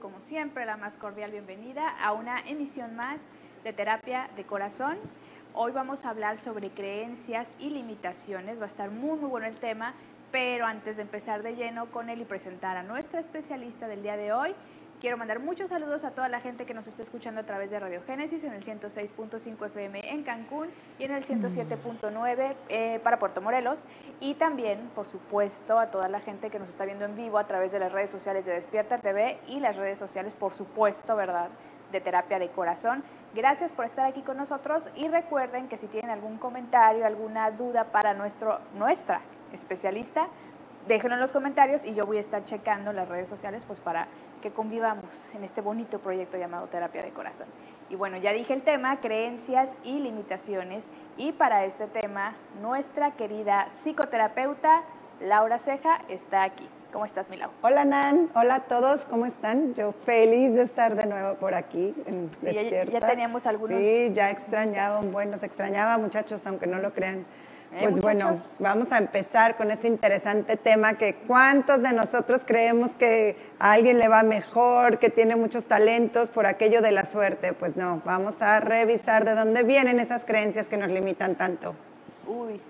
como siempre la más cordial bienvenida a una emisión más de Terapia de Corazón. Hoy vamos a hablar sobre creencias y limitaciones. Va a estar muy muy bueno el tema, pero antes de empezar de lleno con él y presentar a nuestra especialista del día de hoy, Quiero mandar muchos saludos a toda la gente que nos está escuchando a través de Radio Génesis en el 106.5 FM en Cancún y en el 107.9 eh, para Puerto Morelos. Y también, por supuesto, a toda la gente que nos está viendo en vivo a través de las redes sociales de Despierta TV y las redes sociales, por supuesto, ¿verdad? de terapia de corazón. Gracias por estar aquí con nosotros y recuerden que si tienen algún comentario, alguna duda para nuestro, nuestra especialista, déjenlo en los comentarios y yo voy a estar checando las redes sociales pues para que convivamos en este bonito proyecto llamado Terapia de Corazón. Y bueno, ya dije el tema, creencias y limitaciones. Y para este tema, nuestra querida psicoterapeuta Laura Ceja está aquí. ¿Cómo estás, Milau? Hola, Nan. Hola a todos. ¿Cómo están? Yo feliz de estar de nuevo por aquí en sí, Ya, teníamos algunos... Sí, ya extrañaba un buen, nos extrañaba, muchachos, aunque no lo crean. ¿Eh, pues bueno, vamos a empezar con este interesante tema que cuántos de nosotros creemos que a alguien le va mejor, que tiene muchos talentos por aquello de la suerte. Pues no, vamos a revisar de dónde vienen esas creencias que nos limitan tanto. Uy,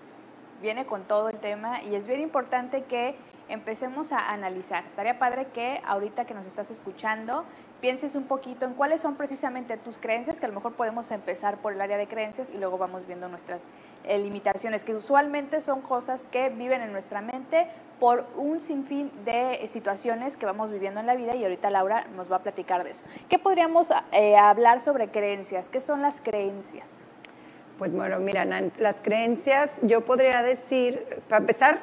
viene con todo el tema y es bien importante que empecemos a analizar. Estaría padre que ahorita que nos estás escuchando pienses un poquito en cuáles son precisamente tus creencias, que a lo mejor podemos empezar por el área de creencias y luego vamos viendo nuestras eh, limitaciones, que usualmente son cosas que viven en nuestra mente por un sinfín de situaciones que vamos viviendo en la vida y ahorita Laura nos va a platicar de eso. ¿Qué podríamos eh, hablar sobre creencias? ¿Qué son las creencias? Pues bueno, mira, las creencias, yo podría decir, para empezar,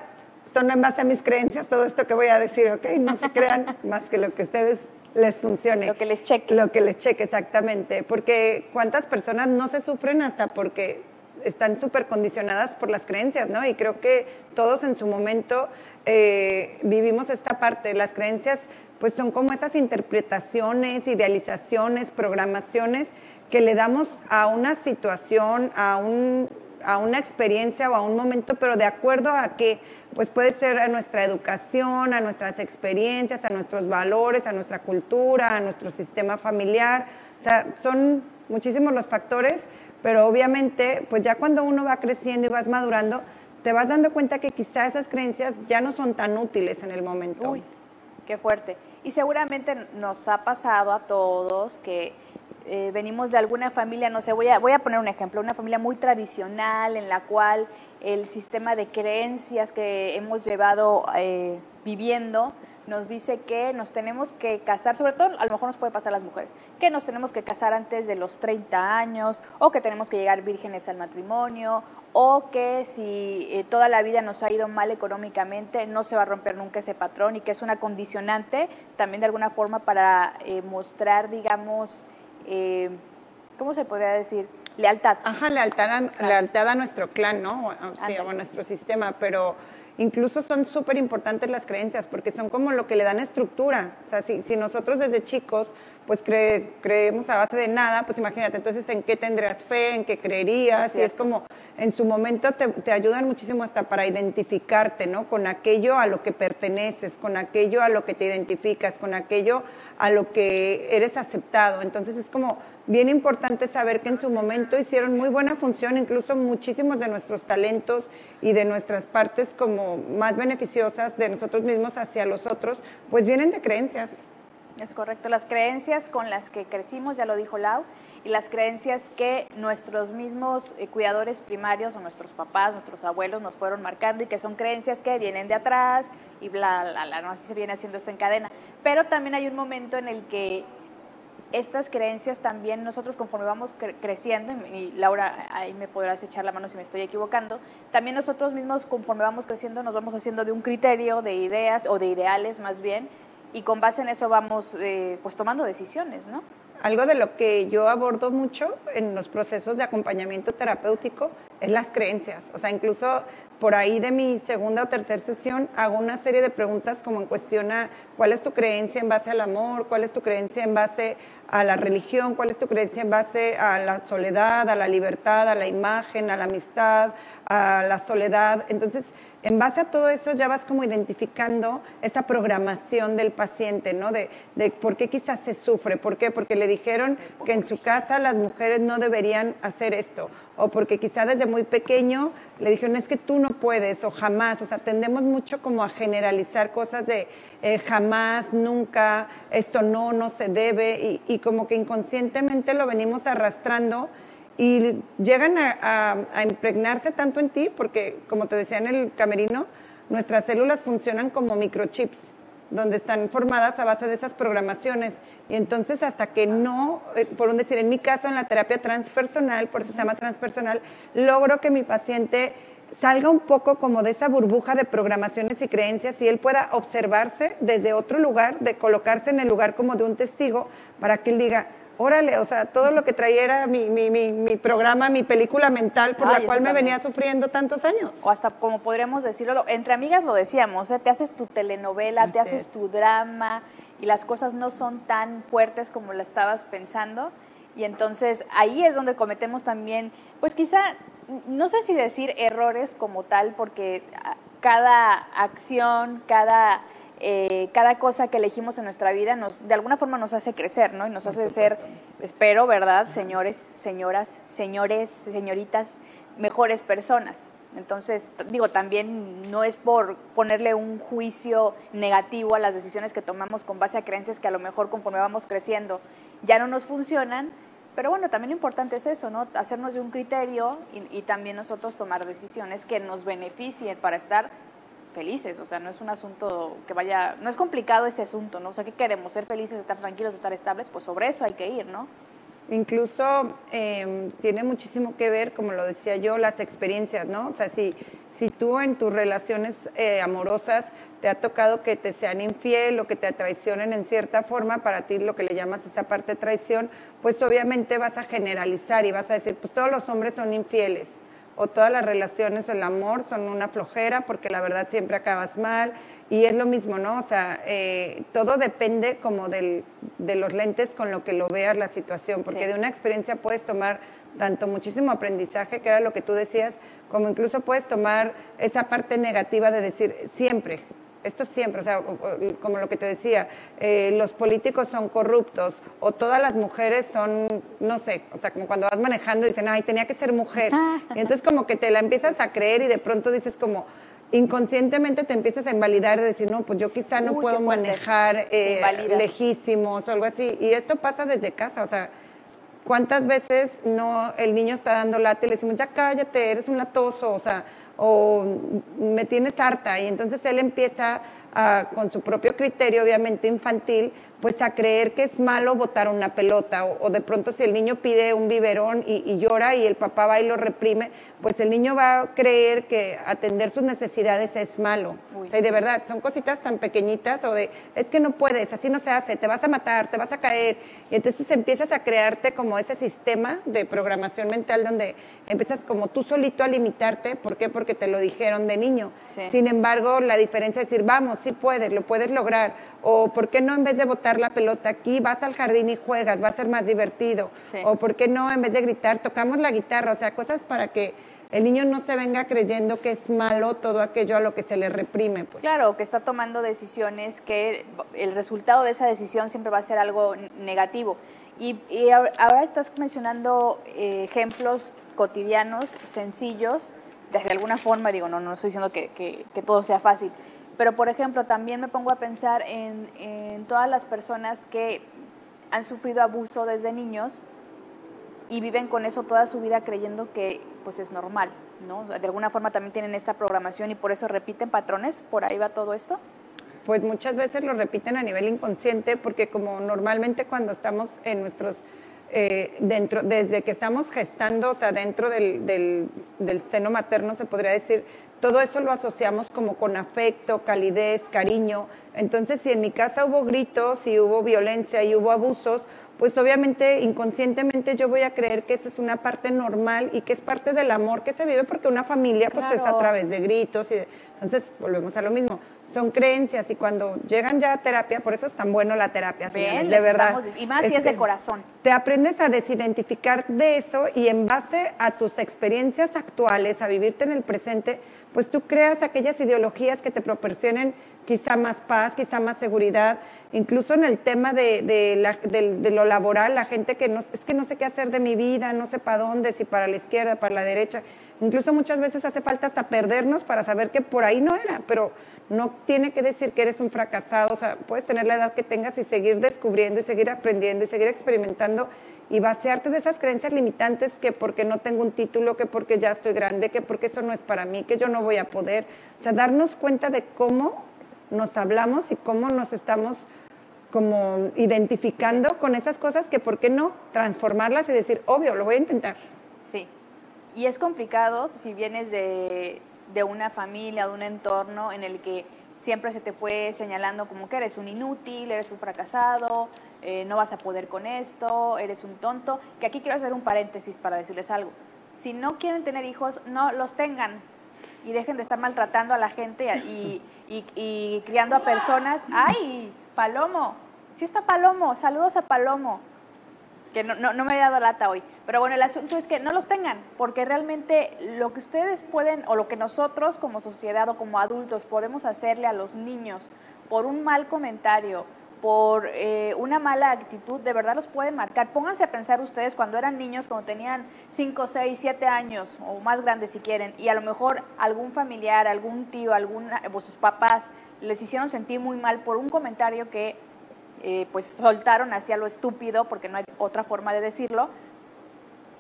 son en base a mis creencias todo esto que voy a decir, ¿ok? No se crean más que lo que ustedes les funcione. Lo que les cheque. Lo que les cheque, exactamente. Porque cuántas personas no se sufren hasta porque están súper condicionadas por las creencias, ¿no? Y creo que todos en su momento eh, vivimos esta parte. Las creencias, pues son como esas interpretaciones, idealizaciones, programaciones que le damos a una situación, a un a una experiencia o a un momento, pero de acuerdo a que pues puede ser a nuestra educación, a nuestras experiencias, a nuestros valores, a nuestra cultura, a nuestro sistema familiar. O sea, son muchísimos los factores, pero obviamente, pues ya cuando uno va creciendo y vas madurando, te vas dando cuenta que quizá esas creencias ya no son tan útiles en el momento. Uy, qué fuerte. Y seguramente nos ha pasado a todos que eh, venimos de alguna familia, no sé, voy a, voy a poner un ejemplo, una familia muy tradicional en la cual el sistema de creencias que hemos llevado eh, viviendo nos dice que nos tenemos que casar, sobre todo a lo mejor nos puede pasar a las mujeres, que nos tenemos que casar antes de los 30 años o que tenemos que llegar vírgenes al matrimonio o que si eh, toda la vida nos ha ido mal económicamente no se va a romper nunca ese patrón y que es una condicionante también de alguna forma para mostrar, digamos, eh, ¿cómo se podría decir? Lealtad. Ajá, lealtad a, lealtad a nuestro clan, ¿no? Sí, a nuestro sistema, pero incluso son súper importantes las creencias porque son como lo que le dan estructura. O sea, si, si nosotros desde chicos pues creemos a base de nada, pues imagínate, entonces en qué tendrías fe, en qué creerías, y es como en su momento te, te, ayudan muchísimo hasta para identificarte, ¿no? Con aquello a lo que perteneces, con aquello a lo que te identificas, con aquello a lo que eres aceptado. Entonces es como bien importante saber que en su momento hicieron muy buena función, incluso muchísimos de nuestros talentos y de nuestras partes como más beneficiosas de nosotros mismos hacia los otros, pues vienen de creencias. Es correcto, las creencias con las que crecimos, ya lo dijo Lau, y las creencias que nuestros mismos eh, cuidadores primarios o nuestros papás, nuestros abuelos nos fueron marcando y que son creencias que vienen de atrás y bla, bla, bla, no así se viene haciendo esto en cadena. Pero también hay un momento en el que estas creencias también nosotros conforme vamos creciendo, y Laura ahí me podrás echar la mano si me estoy equivocando, también nosotros mismos conforme vamos creciendo nos vamos haciendo de un criterio, de ideas o de ideales más bien, y con base en eso vamos eh, pues tomando decisiones, ¿no? Algo de lo que yo abordo mucho en los procesos de acompañamiento terapéutico es las creencias. O sea, incluso por ahí de mi segunda o tercera sesión hago una serie de preguntas como en cuestión a cuál es tu creencia en base al amor, cuál es tu creencia en base a la religión, cuál es tu creencia en base a la soledad, a la libertad, a la imagen, a la amistad, a la soledad. Entonces, en base a todo eso ya vas como identificando esa programación del paciente, ¿no? De, de por qué quizás se sufre, ¿por qué? Porque le dijeron que en su casa las mujeres no deberían hacer esto, o porque quizá desde muy pequeño le dijeron es que tú no puedes o jamás, o sea, tendemos mucho como a generalizar cosas de eh, jamás, nunca, esto no, no se debe, y como que inconscientemente lo venimos arrastrando y llegan a, impregnarse tanto en ti, porque como te decía en el camerino, nuestras células funcionan como microchips, donde están formadas a base de esas programaciones. Y entonces hasta que no, eh, por un decir, en mi caso en la terapia transpersonal, por eso se llama transpersonal, logro que mi paciente salga un poco como de esa burbuja de programaciones y creencias y él pueda observarse desde otro lugar, de colocarse en el lugar como de un testigo, para que él diga, órale, o sea, todo lo que traía era mi, mi, mi, programa, mi película mental por la cual me venía sufriendo tantos años. O hasta, como podríamos decirlo, entre amigas lo decíamos, ¿eh? te haces tu telenovela, te haces tu drama y las cosas no son tan fuertes como la estabas pensando. Y entonces ahí es donde cometemos también, pues quizá, no sé si decir errores como tal, porque cada acción, cada eh, cada cosa que elegimos en nuestra vida nos, de alguna forma nos hace crecer, ¿no? Y nos hace ser, espero, ¿verdad? Señores, señoras, señores, señoritas, mejores personas. Entonces, digo, también no es por ponerle un juicio negativo a las decisiones que tomamos con base a creencias que a lo mejor conforme vamos creciendo ya no nos funcionan, pero bueno, también lo importante es eso, ¿no? Hacernos de un criterio y, y también nosotros tomar decisiones que nos beneficien para estar felices, o sea, no es un asunto que vaya, no es complicado ese asunto, ¿no? O sea, ¿qué queremos? ¿Ser felices, estar tranquilos, estar estables? Pues sobre eso hay que ir, ¿no? Incluso em, tiene muchísimo que ver, como lo decía yo, las experiencias, ¿no? O sea, si, si tú en tus relaciones eh, amorosas te ha tocado que te sean infiel o que te traicionen en cierta forma, para ti lo que le llamas esa parte de traición, pues obviamente vas a generalizar y vas a decir, pues todos los hombres son infieles o todas las relaciones, el amor son una flojera porque la verdad siempre acabas mal y es lo mismo, ¿no? O sea, eh, todo depende como del, de los lentes con lo que lo veas la situación, porque de una experiencia puedes tomar tanto muchísimo aprendizaje, que era lo que tú decías, como incluso puedes tomar esa parte negativa de decir siempre, esto siempre, o sea, como lo que te decía, eh, los políticos son corruptos o todas las mujeres son, no sé, o sea, como cuando vas manejando dicen, ay, tenía que ser mujer. Y entonces como que te la empiezas a creer y de pronto dices como, inconscientemente te empiezas a invalidar de decir, no, pues yo quizá no puedo manejar eh, lejísimos o algo así. Y esto pasa desde casa, o sea, ¿cuántas veces no el niño está dando late y le decimos, ya cállate, eres un latoso, o sea, o me tienes harta. Y entonces él empieza con su propio criterio, obviamente infantil, pues a creer que es malo botar una pelota o, de pronto si el niño pide un biberón y, llora y el papá va y lo reprime, pues el niño va a creer que atender sus necesidades es malo. y de verdad, son cositas tan pequeñitas o de, es que no puedes, así no se hace, te vas a matar, te vas a caer. Y entonces empiezas a crearte como ese sistema de programación mental donde empiezas como tú solito a limitarte. ¿Por qué? Porque te lo dijeron de niño. Sin embargo, la diferencia es decir, vamos, sí puedes, lo puedes lograr. O ¿por qué no en vez de botar la pelota aquí, vas al jardín y juegas, va a ser más divertido. O ¿por qué no en vez de gritar, tocamos la guitarra? O sea, cosas para que el niño no se venga creyendo que es malo todo aquello a lo que se le reprime. Pues. Claro, que está tomando decisiones que el resultado de esa decisión siempre va a ser algo negativo. Y, ahora estás mencionando eh, ejemplos cotidianos, sencillos, de alguna forma, digo, no, no estoy diciendo que, que todo sea fácil, pero, por ejemplo, también me pongo a pensar en, todas las personas que han sufrido abuso desde niños y viven con eso toda su vida creyendo que pues es normal, ¿no? De alguna forma también tienen esta programación y por eso repiten patrones, por ahí va todo esto. Pues muchas veces lo repiten a nivel inconsciente porque como normalmente cuando estamos en nuestros eh, dentro, desde que estamos gestando, o sea, dentro del, del, seno materno, se podría decir, todo eso lo asociamos como con afecto, calidez, cariño. Entonces, si en mi casa hubo gritos, si hubo violencia y hubo abusos, pues obviamente inconscientemente yo voy a creer que esa es una parte normal y que es parte del amor que se vive porque una familia pues es a través de gritos y entonces volvemos a lo mismo son creencias y cuando llegan ya a terapia, por eso es tan bueno la terapia, de verdad. y más si es de corazón. Te aprendes a desidentificar de eso y en base a tus experiencias actuales, a vivirte en el presente, pues tú creas aquellas ideologías que te proporcionen quizá más paz, quizá más seguridad, incluso en el tema de, de, lo laboral, la gente que no, es que no sé qué hacer de mi vida, no sé para dónde, si para la izquierda, para la derecha, incluso muchas veces hace falta hasta perdernos para saber que por ahí no era, pero no tiene que decir que eres un fracasado, o sea, puedes tener la edad que tengas y seguir descubriendo y seguir aprendiendo y seguir experimentando y vaciarte de esas creencias limitantes que porque no tengo un título, que porque ya estoy grande, que porque eso no es para mí, que yo no voy a poder. O sea, darnos cuenta de cómo nos hablamos y cómo nos estamos como identificando con esas cosas que por qué no transformarlas y decir, obvio, lo voy a intentar. Sí. Y es complicado si vienes de, de una familia, de un entorno en el que siempre se te fue señalando como que eres un inútil, eres un fracasado, eh, no vas a poder con esto, eres un tonto. Que aquí quiero hacer un paréntesis para decirles algo. Si no quieren tener hijos, no los tengan y dejen de estar maltratando a la gente y, y, criando a personas. ¡Ay, Palomo! Sí está Palomo, saludos a Palomo, que no, no, me he dado lata hoy. Pero bueno, el asunto es que no los tengan, porque realmente lo que ustedes pueden, o lo que nosotros como sociedad o como adultos podemos hacerle a los niños por un mal comentario, por eh, una mala actitud, de verdad los puede marcar. Pónganse a pensar ustedes cuando eran niños, cuando tenían 5, 6, 7 años o más grandes si quieren, y a lo mejor algún familiar, algún tío, alguna, o sus papás les hicieron sentir muy mal por un comentario que eh, pues soltaron hacia lo estúpido, porque no hay otra forma de decirlo.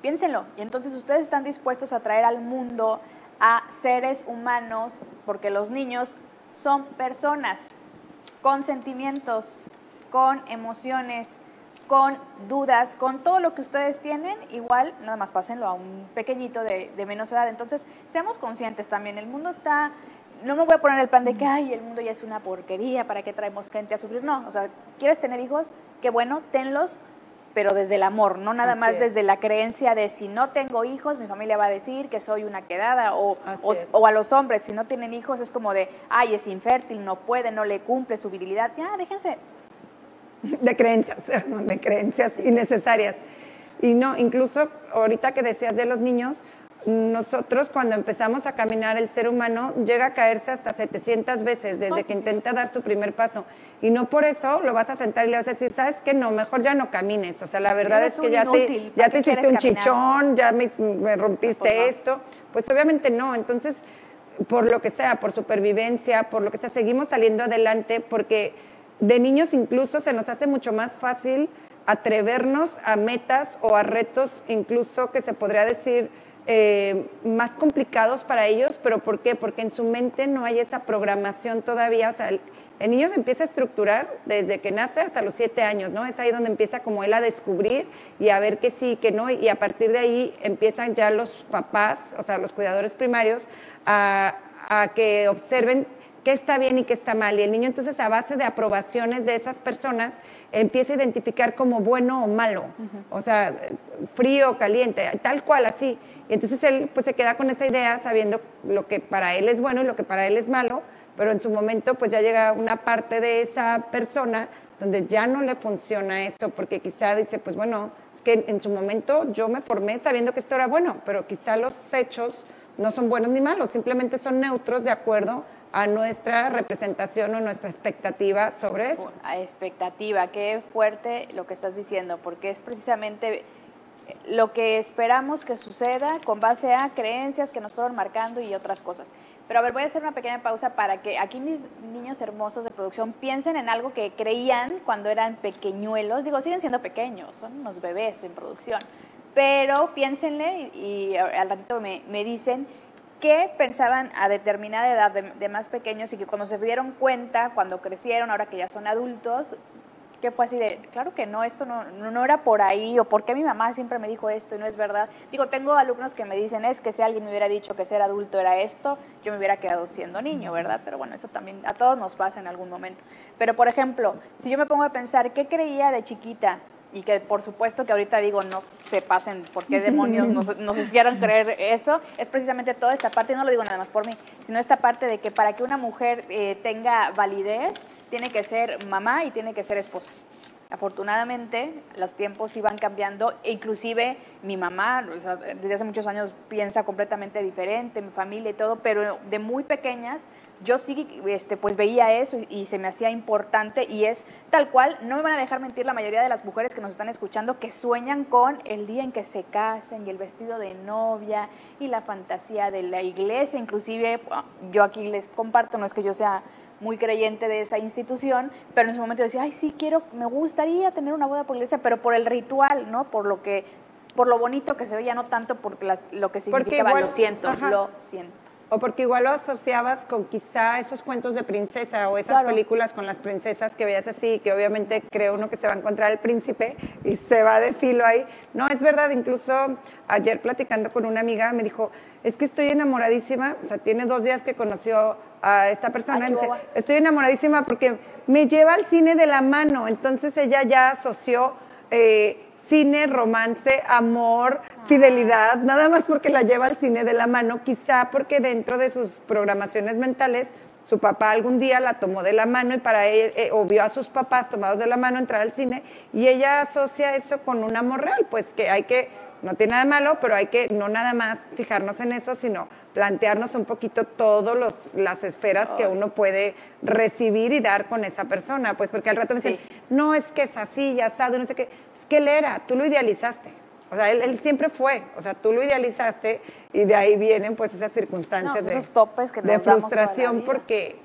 Piénsenlo. Y entonces ustedes están dispuestos a traer al mundo a seres humanos, porque los niños son personas con sentimientos, con emociones, con dudas, con todo lo que ustedes tienen, igual nada más pásenlo a un pequeñito de, menos edad. Entonces, seamos conscientes también, el mundo está, no me voy a poner el plan de que, ay, el mundo ya es una porquería, ¿para qué traemos gente a sufrir? No, o sea, ¿quieres tener hijos? Qué bueno, tenlos, pero desde el amor, no nada más desde la creencia de si no tengo hijos, mi familia va a decir que soy una quedada, o, o, a los hombres, si no tienen hijos, es como de, ay, es infértil, no puede, no le cumple su virilidad, ya, déjense. De creencias, de creencias innecesarias. Y no, incluso ahorita que decías de los niños, nosotros cuando empezamos a caminar, el ser humano llega a caerse hasta 700 veces desde que intenta dar su primer paso. Y no por eso lo vas a sentar y le vas a decir, ¿sabes qué? No, mejor ya no camines. O sea, la verdad es que ya te, ya te hiciste un chichón, ya me, rompiste esto. Pues obviamente no. Entonces, por lo que sea, por supervivencia, por lo que sea, seguimos saliendo adelante porque de niños incluso se nos hace mucho más fácil atrevernos a metas o a retos incluso que se podría decir eh, más complicados para ellos, pero ¿por qué? Porque en su mente no hay esa programación todavía, o sea, el, niño se empieza a estructurar desde que nace hasta los siete años, ¿no? Es ahí donde empieza como él a descubrir y a ver que sí, que no, y a partir de ahí empiezan ya los papás, o sea, los cuidadores primarios, a, a que observen qué está bien y qué está mal. Y el niño entonces a base de aprobaciones de esas personas empieza a identificar como bueno o malo, o sea, frío, caliente, tal cual así. Y entonces él pues se queda con esa idea sabiendo lo que para él es bueno y lo que para él es malo, pero en su momento pues ya llega una parte de esa persona donde ya no le funciona eso, porque quizá dice, pues bueno, es que en su momento yo me formé sabiendo que esto era bueno, pero quizá los hechos no son buenos ni malos, simplemente son neutros de acuerdo a nuestra representación o nuestra expectativa sobre eso. A expectativa, qué fuerte lo que estás diciendo, porque es precisamente lo que esperamos que suceda con base a creencias que nos fueron marcando y otras cosas. Pero a ver, voy a hacer una pequeña pausa para que aquí mis niños hermosos de producción piensen en algo que creían cuando eran pequeñuelos. Digo, siguen siendo pequeños, son unos bebés en producción. Pero piénsenle y, al ratito me, me dicen qué pensaban a determinada edad de, más pequeños y que cuando se dieron cuenta, cuando crecieron, ahora que ya son adultos, que fue así de, claro que no, esto no, no, era por ahí, o por qué mi mamá siempre me dijo esto y no es verdad. Digo, tengo alumnos que me dicen, es que si alguien me hubiera dicho que ser adulto era esto, yo me hubiera quedado siendo niño, ¿verdad? Pero bueno, eso también a todos nos pasa en algún momento. Pero por ejemplo, si yo me pongo a pensar, ¿qué creía de chiquita? Y que por supuesto que ahorita digo, no se pasen, ¿por qué demonios nos, nos hicieron creer eso? Es precisamente toda esta parte, y no lo digo nada más por mí, sino esta parte de que para que una mujer eh, tenga validez, tiene que ser mamá y tiene que ser esposa. Afortunadamente, los tiempos iban cambiando, e inclusive mi mamá, desde hace muchos años piensa completamente diferente, mi familia y todo, pero de muy pequeñas yo sí este, pues veía eso y, se me hacía importante y es tal cual, no me van a dejar mentir la mayoría de las mujeres que nos están escuchando que sueñan con el día en que se casen y el vestido de novia y la fantasía de la iglesia, inclusive yo aquí les comparto, no es que yo sea muy creyente de esa institución, pero en su momento decía, ay, sí, quiero, me gustaría tener una boda por iglesia, pero por el ritual, ¿no? Por lo que, por lo bonito que se veía, no tanto por lo que significaba, lo siento, lo siento. O porque igual lo asociabas con quizá esos cuentos de princesa o esas películas con las princesas que veías así, que obviamente creo uno que se va a encontrar el príncipe y se va de filo ahí. No, es verdad, incluso ayer platicando con una amiga me dijo, es que estoy enamoradísima, o sea, tiene dos días que conoció a esta persona, dice, estoy enamoradísima porque me lleva al cine de la mano, entonces ella ya asoció... Eh, cine, romance, amor, fidelidad, nada más porque la lleva al cine de la mano, quizá porque dentro de sus programaciones mentales su papá algún día la tomó de la mano y para él, eh, o vio a sus papás tomados de la mano entrar al cine y ella asocia eso con un amor real, pues que hay que, no tiene nada de malo, pero hay que no nada más fijarnos en eso, sino plantearnos un poquito todas las esferas que uno puede recibir y dar con esa persona, pues porque al rato me dicen, no es que es así, ya sabe, no sé qué, que él era, tú lo idealizaste. O sea, él, siempre fue, o sea, tú lo idealizaste y de ahí vienen pues esas circunstancias de, topes que de frustración porque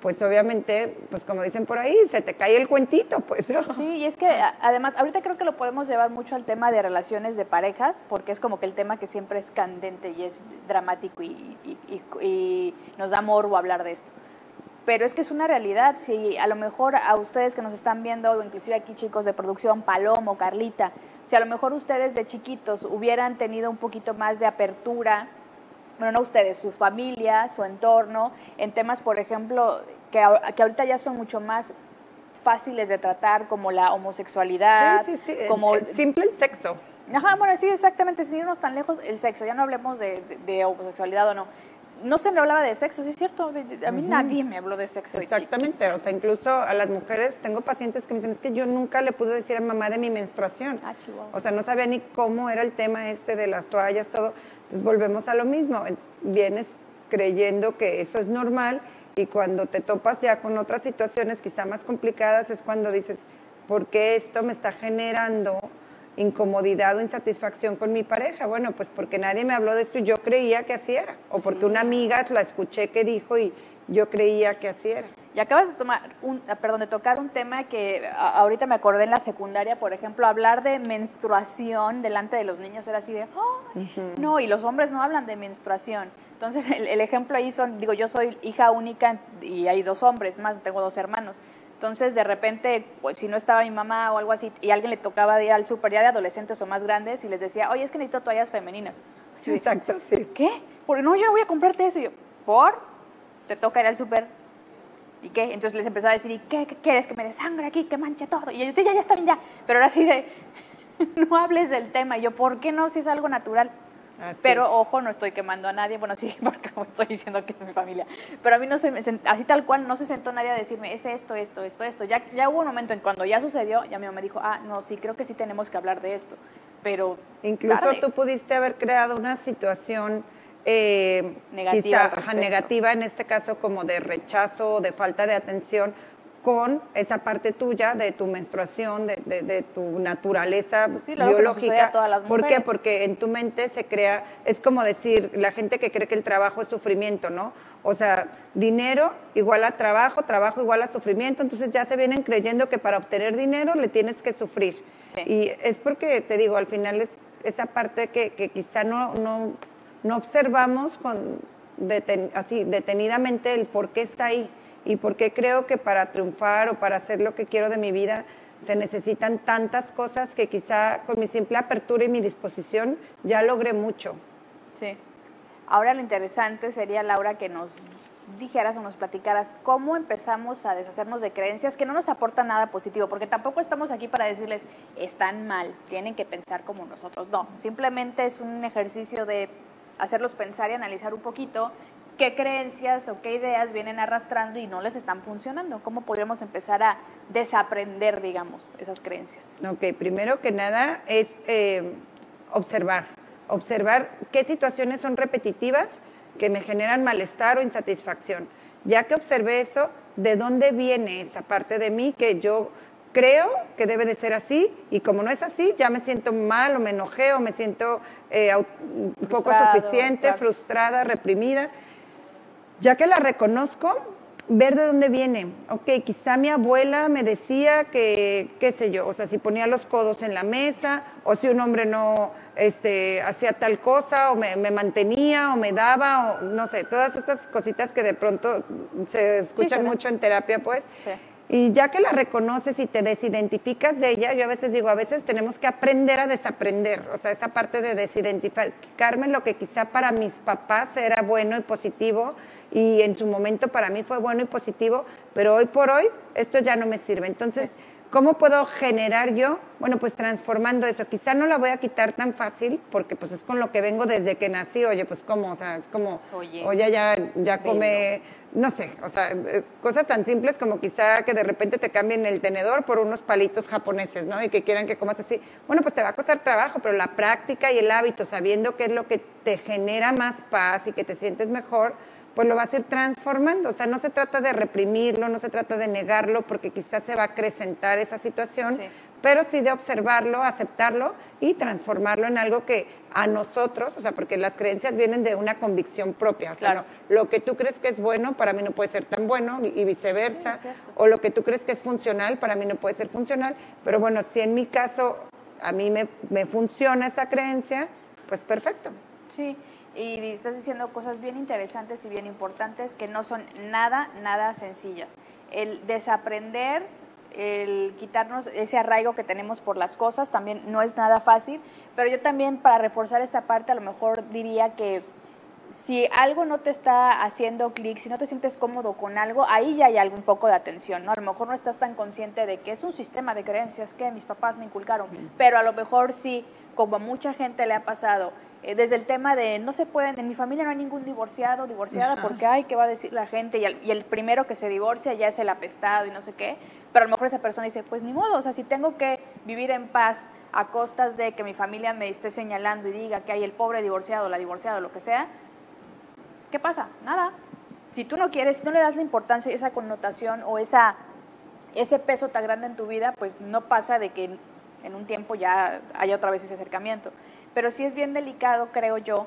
pues obviamente, pues como dicen por ahí, se te cae el cuentito, pues. Sí, y es que además, ahorita creo que lo podemos llevar mucho al tema de relaciones de parejas, porque es como que el tema que siempre es candente y es dramático y, y nos da morbo hablar de esto pero es que es una realidad. Si a lo mejor a ustedes que nos están viendo, o inclusive aquí chicos de producción, Palomo, Carlita, si a lo mejor ustedes de chiquitos hubieran tenido un poquito más de apertura, bueno, no ustedes, sus familias, su entorno, en temas, por ejemplo, que, que ahorita ya son mucho más fáciles de tratar, como la homosexualidad, sí, sí, sí. como... El, simple el sexo. Ajá, bueno, sí, exactamente, sin irnos tan lejos, el sexo, ya no hablemos de, de homosexualidad o no no se me hablaba de sexo, ¿sí es cierto? a mí nadie me habló de sexo. Exactamente, o sea, incluso a las mujeres, tengo pacientes que me dicen, es que yo nunca le pude decir a mamá de mi menstruación. Ah, o sea, no sabía ni cómo era el tema este de las toallas, todo. Entonces volvemos a lo mismo, vienes creyendo que eso es normal y cuando te topas ya con otras situaciones quizá más complicadas es cuando dices, ¿por qué esto me está generando incomodidad o insatisfacción con mi pareja? Bueno, pues porque nadie me habló de esto y yo creía que así era. O porque una amiga la escuché que dijo y yo creía que así era. Y acabas de tomar un, ah, perdón, de tocar un tema que ahorita me acordé en la secundaria, por ejemplo, hablar de menstruación delante de los niños era así de, oh, no, y los hombres no hablan de menstruación. Entonces, el, el, ejemplo ahí son, digo, yo soy hija única y hay dos hombres más, tengo dos hermanos. Entonces, de repente, pues, si no estaba mi mamá o algo así, y alguien le tocaba ir al súper ya de adolescentes o más grandes, y les decía, oye, es que necesito toallas femeninas. Exacto, sí. ¿Qué? Porque no, yo no voy a comprarte eso. Y yo, ¿por? Te toca ir al súper. ¿Y qué? Entonces les empezaba a decir, ¿y qué, quieres? ¿Que me dé sangre aquí? ¿Que manche todo? Y yo, ya, ya está bien, ya. Pero ahora así de, no hables del tema. Y yo, ¿por qué no? Si es algo natural. Pero ojo, no estoy quemando a nadie, bueno, sí, porque estoy diciendo que es mi familia. Pero a mí no se me, así tal cual, no se sentó nadie a decirme, es esto, esto, esto, esto. Ya, ya hubo un momento en cuando ya sucedió, ya mi mamá me dijo, ah, no, sí, creo que sí tenemos que hablar de esto. Pero. Incluso tú pudiste haber creado una situación. Eh, negativa, negativa en este caso como de rechazo, de falta de atención, con esa parte tuya de tu menstruación, de, tu naturaleza pues biológica. ¿Por qué? Porque en tu mente se crea, es como decir, la gente que cree que el trabajo es sufrimiento, ¿no? O sea, dinero igual a trabajo, trabajo igual a sufrimiento, entonces ya se vienen creyendo que para obtener dinero le tienes que sufrir. Y es porque, te digo, al final es esa parte que, que quizá no, no, no observamos con así detenidamente el por qué está ahí y porque creo que para triunfar o para hacer lo que quiero de mi vida se necesitan tantas cosas que quizá con mi simple apertura y mi disposición ya logré mucho. Sí. Ahora lo interesante sería, Laura, que nos dijeras o nos platicaras cómo empezamos a deshacernos de creencias que no nos aportan nada positivo, porque tampoco estamos aquí para decirles están mal, tienen que pensar como nosotros. No, simplemente es un ejercicio de hacerlos pensar y analizar un poquito qué creencias o qué ideas vienen arrastrando y no les están funcionando. ¿Cómo podríamos empezar a desaprender, digamos, esas creencias? Ok, primero que nada es eh, observar, observar qué situaciones son repetitivas que me generan malestar o insatisfacción. Ya que observé eso, ¿de dónde viene esa parte de mí que yo creo que debe de ser así y como no es así, ya me siento mal o me enojé o me siento eh, poco suficiente, frustrada, reprimida. Ya que la reconozco, ver de dónde viene. Ok, quizá mi abuela me decía que, qué sé yo, o sea, si ponía los codos en la mesa, o si un hombre no este, hacía tal cosa, o me, mantenía, o me daba, o no sé, todas estas cositas que de pronto se escuchan mucho en terapia, pues. Y ya que la reconoces y te desidentificas de ella, yo a veces digo, a veces tenemos que aprender a desaprender, o sea, esa parte de desidentificarme lo que quizá para mis papás era bueno y positivo, y en su momento para mí fue bueno y positivo, pero hoy por hoy esto ya no me sirve. Entonces, ¿cómo puedo generar yo? Bueno, pues transformando eso. Quizá no la voy a quitar tan fácil porque pues es con lo que vengo desde que nací. Oye, pues cómo, o sea, es como, oye, ya, ya come, no sé, o sea, eh, cosas tan simples como quizá que de repente te cambien el tenedor por unos palitos japoneses, ¿no? Y que quieran que comas así. Bueno, pues te va a costar trabajo, pero la práctica y el hábito, sabiendo qué es lo que te genera más paz y que te sientes mejor, pues lo vas a ir transformando. O sea, no se trata de reprimirlo, no se trata de negarlo, porque quizás se va a acrecentar esa situación, pero sí de observarlo, aceptarlo y transformarlo en algo que a nosotros, o sea, porque las creencias vienen de una convicción propia. O sea, lo que tú crees que es bueno, para mí no puede ser tan bueno y viceversa. o lo que tú crees que es funcional, para mí no puede ser funcional. Pero bueno, si en mi caso a mí me, me funciona esa creencia, pues perfecto. Sí y estás diciendo cosas bien interesantes y bien importantes que no son nada, nada sencillas. El desaprender, el quitarnos ese arraigo que tenemos por las cosas también no es nada fácil, pero yo también para reforzar esta parte a lo mejor diría que si algo no te está haciendo clic, si no te sientes cómodo con algo, ahí ya hay algún poco de atención, ¿no? A lo mejor no estás tan consciente de que es un sistema de creencias que mis papás me inculcaron, pero a lo mejor sí, como a mucha gente le ha pasado, eh, desde el tema de no se pueden, en mi familia no hay ningún divorciado, divorciada, porque ay, ¿qué va a decir la gente? Y el, primero que se divorcia ya es el apestado y no sé qué, pero a lo mejor esa persona dice, pues ni modo, o sea, si tengo que vivir en paz a costas de que mi familia me esté señalando y diga que hay el pobre divorciado, la divorciada, lo que sea, ¿qué pasa? Nada. Si tú no quieres, si no le das la importancia, esa connotación o esa, ese peso tan grande en tu vida, pues no pasa de que en un tiempo ya haya otra vez ese acercamiento pero sí es bien delicado, creo yo,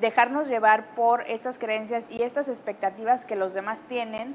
dejarnos llevar por estas creencias y estas expectativas que los demás tienen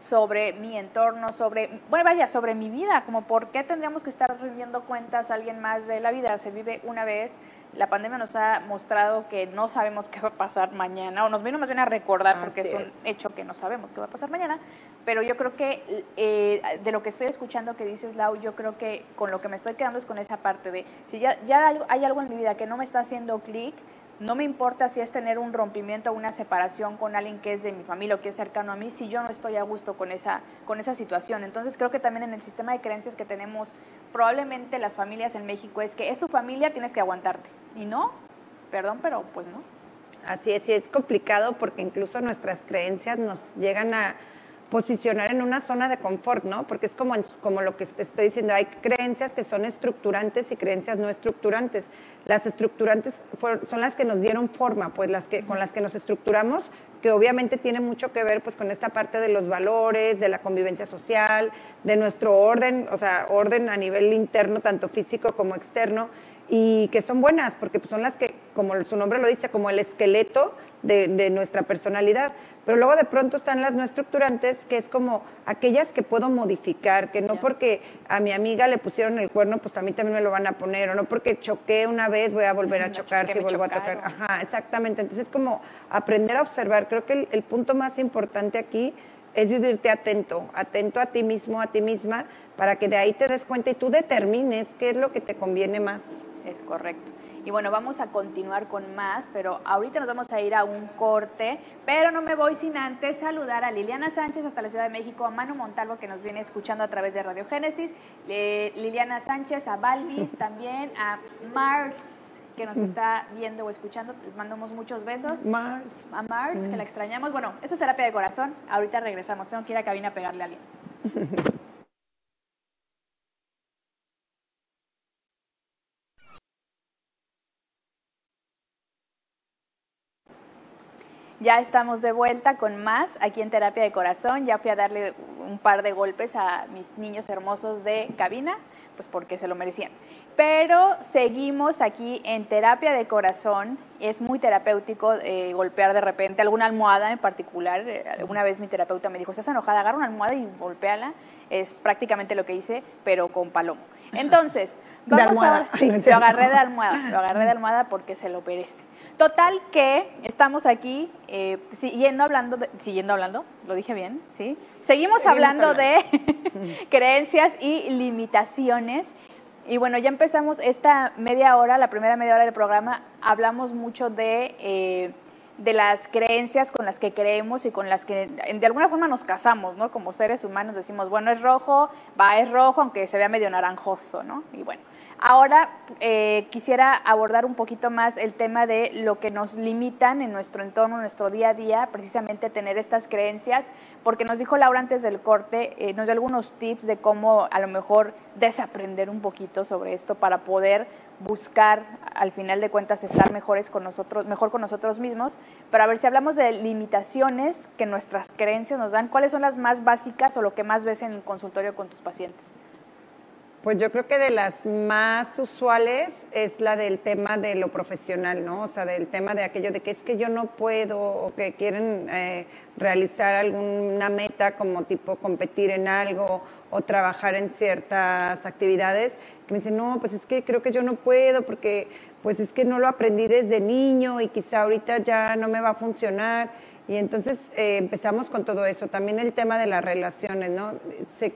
sobre mi entorno, sobre, bueno, vaya, sobre mi vida, como por qué tendríamos que estar rindiendo cuentas a alguien más de la vida. Se vive una vez, la pandemia nos ha mostrado que no sabemos qué va a pasar mañana, o nos vino más bien a recordar, porque es un hecho que no sabemos qué va a pasar mañana, pero yo creo que eh, de lo que estoy escuchando que dices, Lau, yo creo que con lo que me estoy quedando es con esa parte de, si ya, ya hay algo en mi vida que no me está haciendo clic, no me importa si es tener un rompimiento o una separación con alguien que es de mi familia o que es cercano a mí, si yo no estoy a gusto con esa, con esa situación. Entonces creo que también en el sistema de creencias que tenemos, probablemente las familias en México es que es tu familia, tienes que aguantarte. Y no, perdón, pero pues no. Así es, y es complicado porque incluso nuestras creencias nos llegan a posicionar en una zona de confort, ¿no? Porque es como, como lo que estoy diciendo, hay creencias que son estructurantes y creencias no estructurantes. Las estructurantes son las que nos dieron forma, pues las que, con las que nos estructuramos, que obviamente tiene mucho que ver pues con esta parte de los valores, de la convivencia social, de nuestro orden, o sea, orden a nivel interno, tanto físico como externo, y que son buenas, porque pues, son las que, como su nombre lo dice, como el esqueleto de, nuestra personalidad. Pero luego de pronto están las no estructurantes, que es como aquellas que puedo modificar, que no porque a mi amiga le pusieron el cuerno, pues a mí también me lo van a poner, o no porque choqué una vez, voy a volver a chocar si vuelvo a tocar. Ajá, exactamente. Entonces es como aprender a observar. Creo que el punto más importante aquí es vivirte atento, atento a ti mismo, a ti misma, para que de ahí te des cuenta y tú determines qué es lo que te conviene más. Es correcto. Y bueno, vamos a continuar con más, pero ahorita nos vamos a ir a un corte, pero no me voy sin antes saludar a Liliana Sánchez hasta la Ciudad de México, a Manu Montalvo que nos viene escuchando a través de Radio Génesis, Liliana Sánchez, a Balvis también, a Mars que nos está viendo o escuchando, les mandamos muchos besos. Mars. A Mars, que la extrañamos. Bueno, eso es terapia de corazón. Ahorita regresamos. Tengo que ir a cabina a pegarle a alguien. Ya estamos de vuelta con más aquí en Terapia de Corazón. Ya fui a darle un par de golpes a mis niños hermosos de cabina, pues porque se lo merecían. Pero seguimos aquí en Terapia de Corazón. Es muy terapéutico eh, golpear de repente alguna almohada en particular. Eh, alguna vez mi terapeuta me dijo, estás enojada, agarra una almohada y golpéala. Es prácticamente lo que hice, pero con palomo. Entonces, vamos a... lo agarré de almohada, lo agarré de almohada porque se lo merece. Total que estamos aquí eh, siguiendo hablando, siguiendo hablando, lo dije bien, ¿sí? Seguimos, hablando, de creencias y limitaciones. Y bueno, ya empezamos esta media hora, la primera media hora del programa, hablamos mucho de, eh, de las creencias con las que creemos y con las que de alguna forma nos casamos, ¿no? Como seres humanos decimos, bueno, es rojo, va, es rojo, aunque se vea medio naranjoso, ¿no? Y bueno, Ahora eh, quisiera abordar un poquito más el tema de lo que nos limitan en nuestro entorno, en nuestro día a día, precisamente tener estas creencias, porque nos dijo Laura antes del corte, eh, nos dio algunos tips de cómo a lo mejor desaprender un poquito sobre esto para poder buscar, al final de cuentas, estar mejores con nosotros, mejor con nosotros mismos. Pero a ver si hablamos de limitaciones que nuestras creencias nos dan, ¿cuáles son las más básicas o lo que más ves en el consultorio con tus pacientes? Pues yo creo que de las más usuales es la del tema de lo profesional, ¿no? O sea, del tema de aquello de que es que yo no puedo o que quieren eh, realizar alguna meta como tipo competir en algo o trabajar en ciertas actividades, que me dicen, no, pues es que creo que yo no puedo porque pues es que no lo aprendí desde niño y quizá ahorita ya no me va a funcionar. Y entonces eh, empezamos con todo eso. También el tema de las relaciones, ¿no? Se,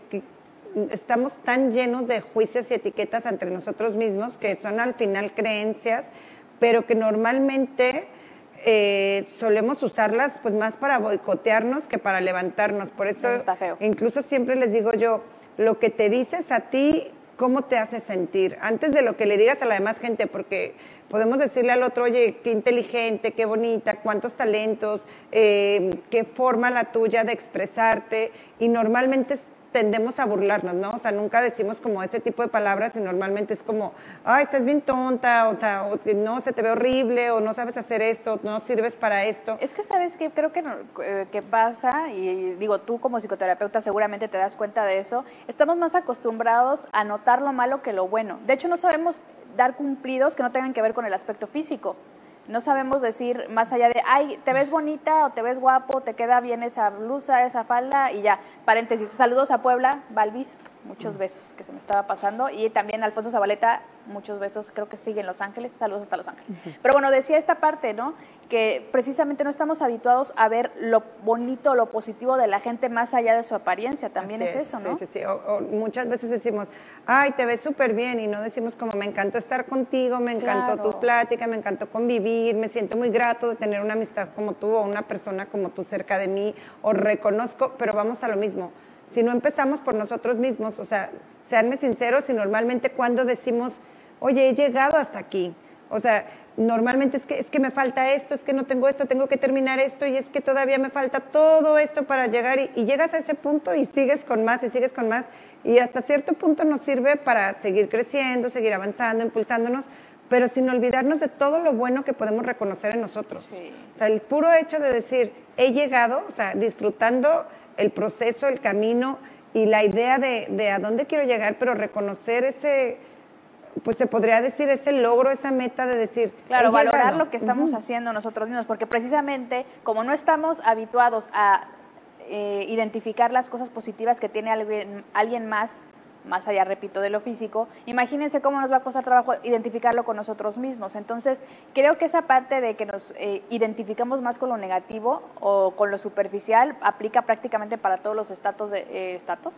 estamos tan llenos de juicios y etiquetas entre nosotros mismos que son al final creencias, pero que normalmente eh, solemos usarlas pues más para boicotearnos que para levantarnos. Por eso, incluso siempre les digo yo, lo que te dices a ti, ¿cómo te hace sentir? Antes de lo que le digas a la demás gente, porque podemos decirle al otro, oye, qué inteligente, qué bonita, cuántos talentos, eh, qué forma la tuya de expresarte, y normalmente tendemos a burlarnos, ¿no? O sea, nunca decimos como ese tipo de palabras y normalmente es como, ay, estás bien tonta, o sea, no, se te ve horrible, o no sabes hacer esto, no sirves para esto. Es que, ¿sabes qué? Creo que, eh, que pasa, y digo, tú como psicoterapeuta seguramente te das cuenta de eso, estamos más acostumbrados a notar lo malo que lo bueno. De hecho, no sabemos dar cumplidos que no tengan que ver con el aspecto físico no sabemos decir más allá de, ay, te ves bonita o te ves guapo, te queda bien esa blusa, esa falda y ya. Paréntesis, saludos a Puebla, Balvis, muchos besos que se me estaba pasando. Y también Alfonso Zabaleta, muchos besos, creo que sigue en Los Ángeles, saludos hasta Los Ángeles. Pero bueno, decía esta parte, ¿no? Que precisamente no estamos habituados a ver lo bonito, lo positivo de la gente más allá de su apariencia, también es, eso, ¿no? Sí, sí, sí. O, muchas veces decimos, ay, te ves súper bien y no decimos como, me encantó estar contigo, me encantó tu plática, me encantó convivir, me siento muy grato de tener una amistad como tú o una persona como tú cerca de mí, o reconozco, pero vamos a lo mismo si no empezamos por nosotros mismos, o sea, seanme sinceros y normalmente cuando decimos, oye, he llegado hasta aquí, o sea, normalmente es que, es que me falta esto, es que no tengo esto, tengo que terminar esto y es que todavía me falta todo esto para llegar y, y llegas a ese punto y sigues con más y sigues con más y hasta cierto punto nos sirve para seguir creciendo, seguir avanzando, impulsándonos, pero sin olvidarnos de todo lo bueno que podemos reconocer en nosotros. O sea, el puro hecho de decir, he llegado, o sea, disfrutando el proceso, el camino y la idea de, a dónde quiero llegar, pero reconocer ese, pues se podría decir ese logro, esa meta de decir. Claro, valorar lo que estamos haciendo nosotros mismos, porque precisamente como no estamos habituados a eh, identificar las cosas positivas que tiene alguien, alguien más más allá, repito, de lo físico, imagínense cómo nos va a costar trabajo identificarlo con nosotros mismos. Entonces, creo que esa parte de que nos eh, identificamos más con lo negativo o con lo superficial aplica prácticamente para todos los estatus de eh, estatus,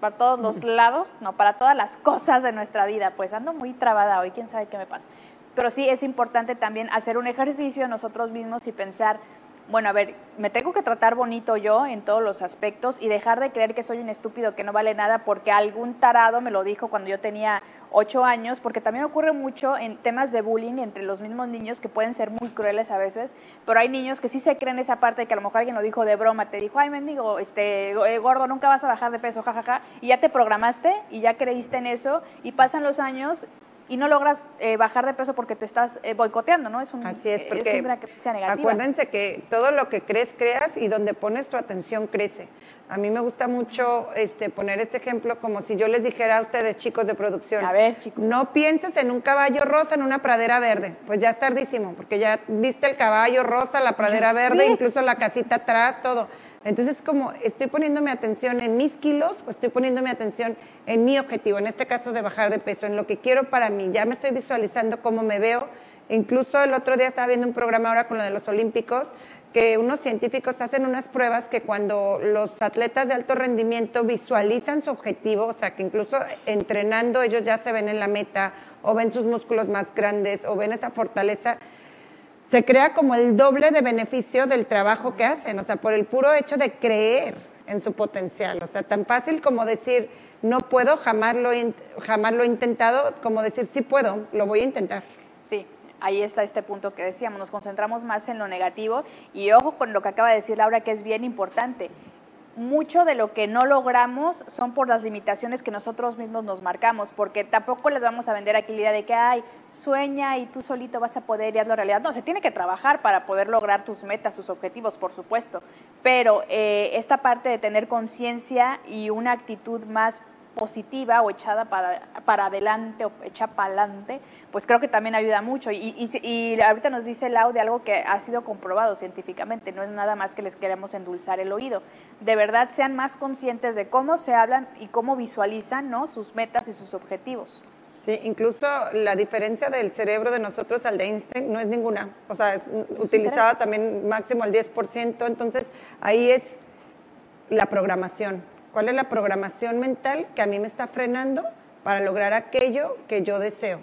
para todos los lados, no, para todas las cosas de nuestra vida. Pues ando muy trabada hoy, quién sabe qué me pasa. pero sí es importante también hacer un ejercicio nosotros mismos y pensar, bueno, a ver, me tengo que tratar bonito yo en todos los aspectos y dejar de creer que soy un estúpido que no vale nada porque algún tarado me lo dijo cuando yo tenía ocho años, porque también ocurre mucho en temas de bullying entre los mismos niños que pueden ser muy crueles a veces, pero hay niños que sí se creen esa parte de que a lo mejor alguien lo dijo de broma, te dijo, ay, mendigo, este, eh, gordo, nunca vas a bajar de peso, jajaja, y ya te programaste y ya creíste en eso y pasan los años y no logras eh, bajar de peso porque te estás eh, boicoteando, ¿no? Es un, Así es, porque una negativa. Acuérdense que todo lo que crees, creas y donde pones tu atención crece. A mí me gusta mucho este, poner este ejemplo como si yo les dijera a ustedes, chicos de producción. A ver, chicos. No pienses en un caballo rosa en una pradera verde. Pues ya es tardísimo, porque ya viste el caballo rosa, la pradera verde, incluso la casita atrás, todo. Entonces, como estoy poniendo mi atención en mis kilos, pues estoy poniendo mi atención en mi objetivo, en este caso de bajar de peso, en lo que quiero para mí. Ya me estoy visualizando cómo me veo. Incluso el otro día estaba viendo un programa ahora con lo de los Olímpicos, que unos científicos hacen unas pruebas que cuando los atletas de alto rendimiento visualizan su objetivo, o sea, que incluso entrenando ellos ya se ven en la meta o ven sus músculos más grandes o ven esa fortaleza, se crea como el doble de beneficio del trabajo que hacen, o sea, por el puro hecho de creer en su potencial. O sea, tan fácil como decir, no puedo, jamás lo, jamás lo he intentado, como decir, sí puedo, lo voy a intentar. Sí, ahí está este punto que decíamos, nos concentramos más en lo negativo y ojo con lo que acaba de decir Laura, que es bien importante mucho de lo que no logramos son por las limitaciones que nosotros mismos nos marcamos, porque tampoco les vamos a vender aquí la idea de que, ay, sueña y tú solito vas a poder y hazlo realidad. No, se tiene que trabajar para poder lograr tus metas, tus objetivos, por supuesto, pero eh, esta parte de tener conciencia y una actitud más positiva o echada para, para adelante o hecha para adelante, pues creo que también ayuda mucho. Y, y, ahorita nos dice Lau de algo que ha sido comprobado científicamente, no es nada más que les queremos endulzar el oído. De verdad sean más conscientes de cómo se hablan y cómo visualizan ¿no? sus metas y sus objetivos. Sí, incluso la diferencia del cerebro de nosotros al de Einstein no es ninguna. O sea, es utilizada también máximo al 10%, entonces ahí es la programación ¿Cuál es la programación mental que a mí me está frenando para lograr aquello que yo deseo?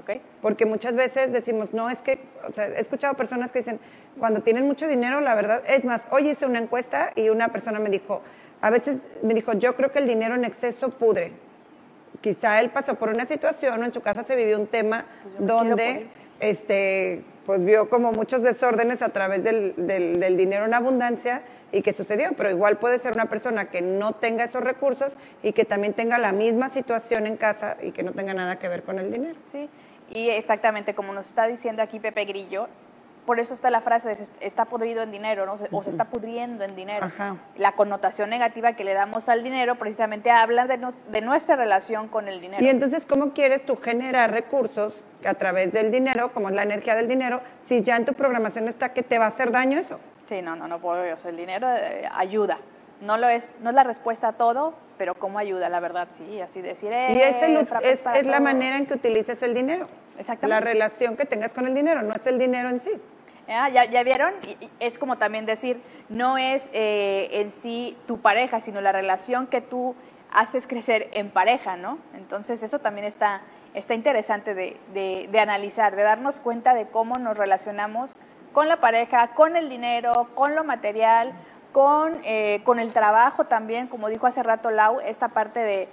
Okay. Porque muchas veces decimos, no, es que, o sea, he escuchado personas que dicen, cuando tienen mucho dinero, la verdad, es más, hoy hice una encuesta y una persona me dijo, a veces me dijo, yo creo que el dinero en exceso pudre. Quizá él pasó por una situación o en su casa se vivió un tema pues donde este, pues vio como muchos desórdenes a través del, del dinero en abundancia y qué sucedió, pero igual puede ser una persona que no tenga esos recursos y que también tenga la misma situación en casa y que no tenga nada que ver con el dinero. Sí, y exactamente como nos está diciendo aquí Pepe Grillo, por eso está la frase de está podrido en dinero, ¿no? o se está pudriendo en dinero. La connotación negativa que le damos al dinero precisamente habla de, de, nuestra relación con el dinero. Y entonces, ¿cómo quieres tú generar recursos a través del dinero, como es la energía del dinero, si ya en tu programación está que te va a hacer daño eso? Sí, no, no, no puedo. O sea, el dinero eh, ayuda. No, lo es, no es la respuesta a todo, pero cómo ayuda, la verdad, sí. Así decir, eh, Y es, es, la manera en que utilices el dinero. Exactamente. La relación que tengas con el dinero, no es el dinero en sí. Ah, ¿ya, ¿Ya, vieron? Es como también decir, no es eh, en sí tu pareja, sino la relación que tú haces crecer en pareja, ¿no? Entonces eso también está, está interesante de, de, de analizar, de darnos cuenta de cómo nos relacionamos con la pareja, con el dinero, con lo material, con, eh, con el trabajo también, como dijo hace rato Lau, esta parte de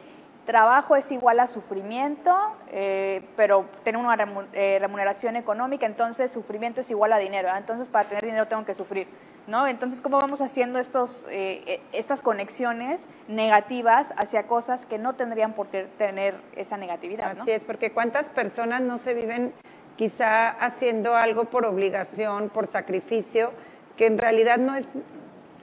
trabajo es igual a sufrimiento, eh, pero tener una eh, remuneración económica, entonces sufrimiento es igual a dinero, entonces para tener dinero tengo que sufrir. ¿No? Entonces, ¿cómo vamos haciendo estos, estas conexiones negativas hacia cosas que no tendrían por qué tener esa negatividad? Así es, porque cuántas personas no se viven quizá haciendo algo por obligación, por sacrificio, que en realidad no es,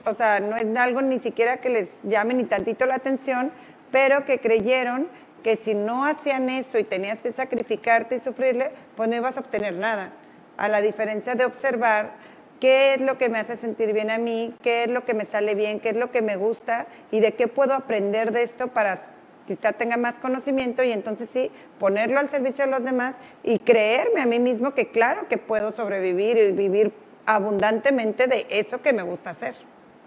o sea, no es algo ni siquiera que les llame ni tantito la atención, pero que creyeron que si no hacían eso y tenías que sacrificarte y sufrirle, pues no ibas a obtener nada. A la diferencia de observar qué es lo que me hace sentir bien a mí, qué es lo que me sale bien, qué es lo que me gusta y de qué puedo aprender de esto para quizá tenga más conocimiento y entonces sí, ponerlo al servicio de los demás y creerme a mí mismo que claro que puedo sobrevivir y vivir abundantemente de eso que me gusta hacer.